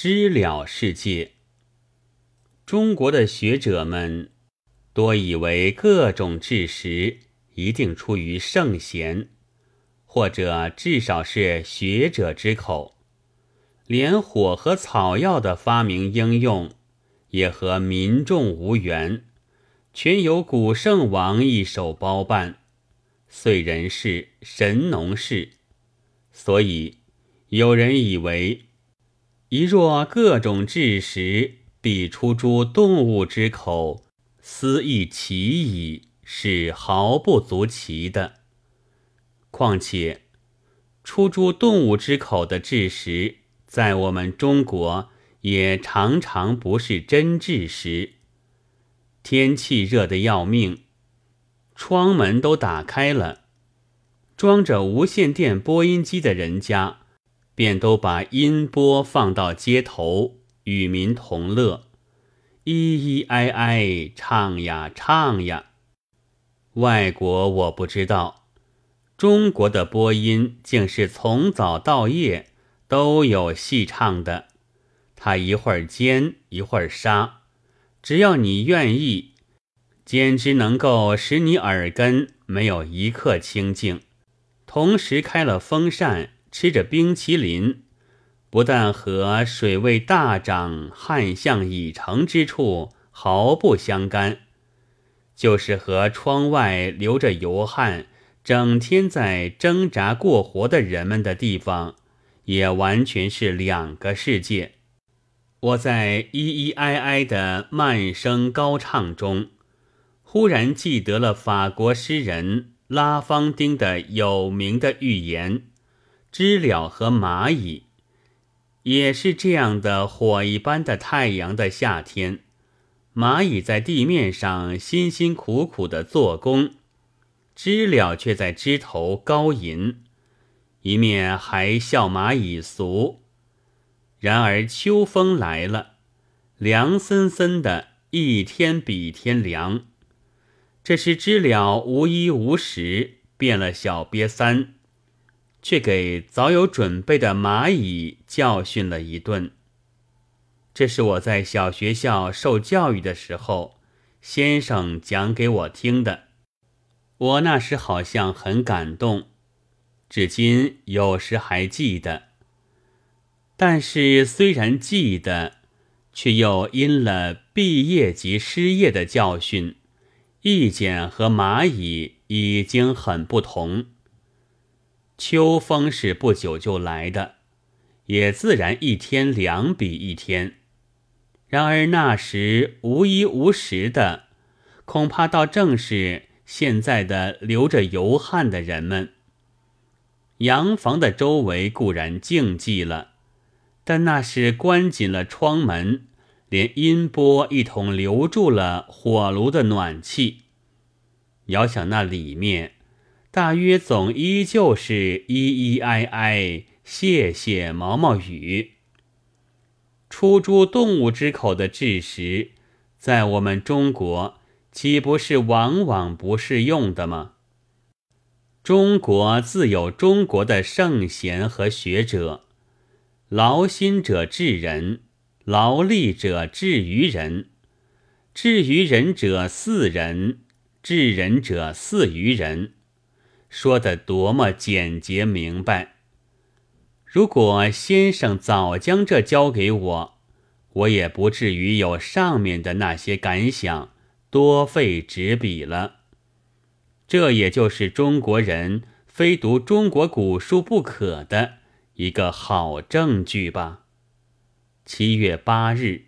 知了世界。中国的学者们多以为各种治实一定出于圣贤，或者至少是学者之口。连火和草药的发明应用，也和民众无缘，全由古圣王一手包办，遂人事神农氏。所以有人以为，一若各种治时必出诸动物之口，思亦奇矣，是毫不足奇的。况且出诸动物之口的治时。在我们中国，也常常不是真治时。天气热得要命，窗门都打开了，装着无线电播音机的人家，便都把音波放到街头，与民同乐，咿咿哀哀唱呀唱呀。外国我不知道，中国的播音竟是从早到夜。都有戏唱的，他一会儿奸一会儿杀，只要你愿意，简直能够使你耳根没有一刻清净。同时开了风扇，吃着冰淇淋，不但和水位大涨、旱象已成之处毫不相干，就是和窗外流着油汗、整天在挣扎过活的人们的地方。也完全是两个世界。我在咿咿哀哀的慢声高唱中，忽然记得了法国诗人拉芳丁的有名的寓言：知了和蚂蚁。也是这样的火一般的太阳的夏天，蚂蚁在地面上辛辛苦苦的做工，知了却在枝头高吟。一面还笑蚂蚁俗，然而秋风来了，凉森森的，一天比一天凉。这时知了无衣无食，变了小瘪三，却给早有准备的蚂蚁教训了一顿。这是我在小学校受教育的时候，先生讲给我听的。我那时好像很感动。至今有时还记得，但是虽然记得，却又因了毕业及失业的教训，意见和蚂蚁已经很不同。秋风是不久就来的，也自然一天凉比一天。然而那时无衣无食的，恐怕倒正是现在的流着油汗的人们。洋房的周围固然静寂了，但那是关紧了窗门，连音波一同留住了火炉的暖气。遥想那里面，大约总依旧是依依哀哀，谢谢毛毛雨。出诸动物之口的治时，在我们中国岂不是往往不适用的吗？中国自有中国的圣贤和学者，劳心者治人，劳力者治于人，治于人者似人，治人者似于人，说得多么简洁明白！如果先生早将这交给我，我也不至于有上面的那些感想，多费纸笔了。这也就是中国人非读中国古书不可的一个好证据吧。七月八日。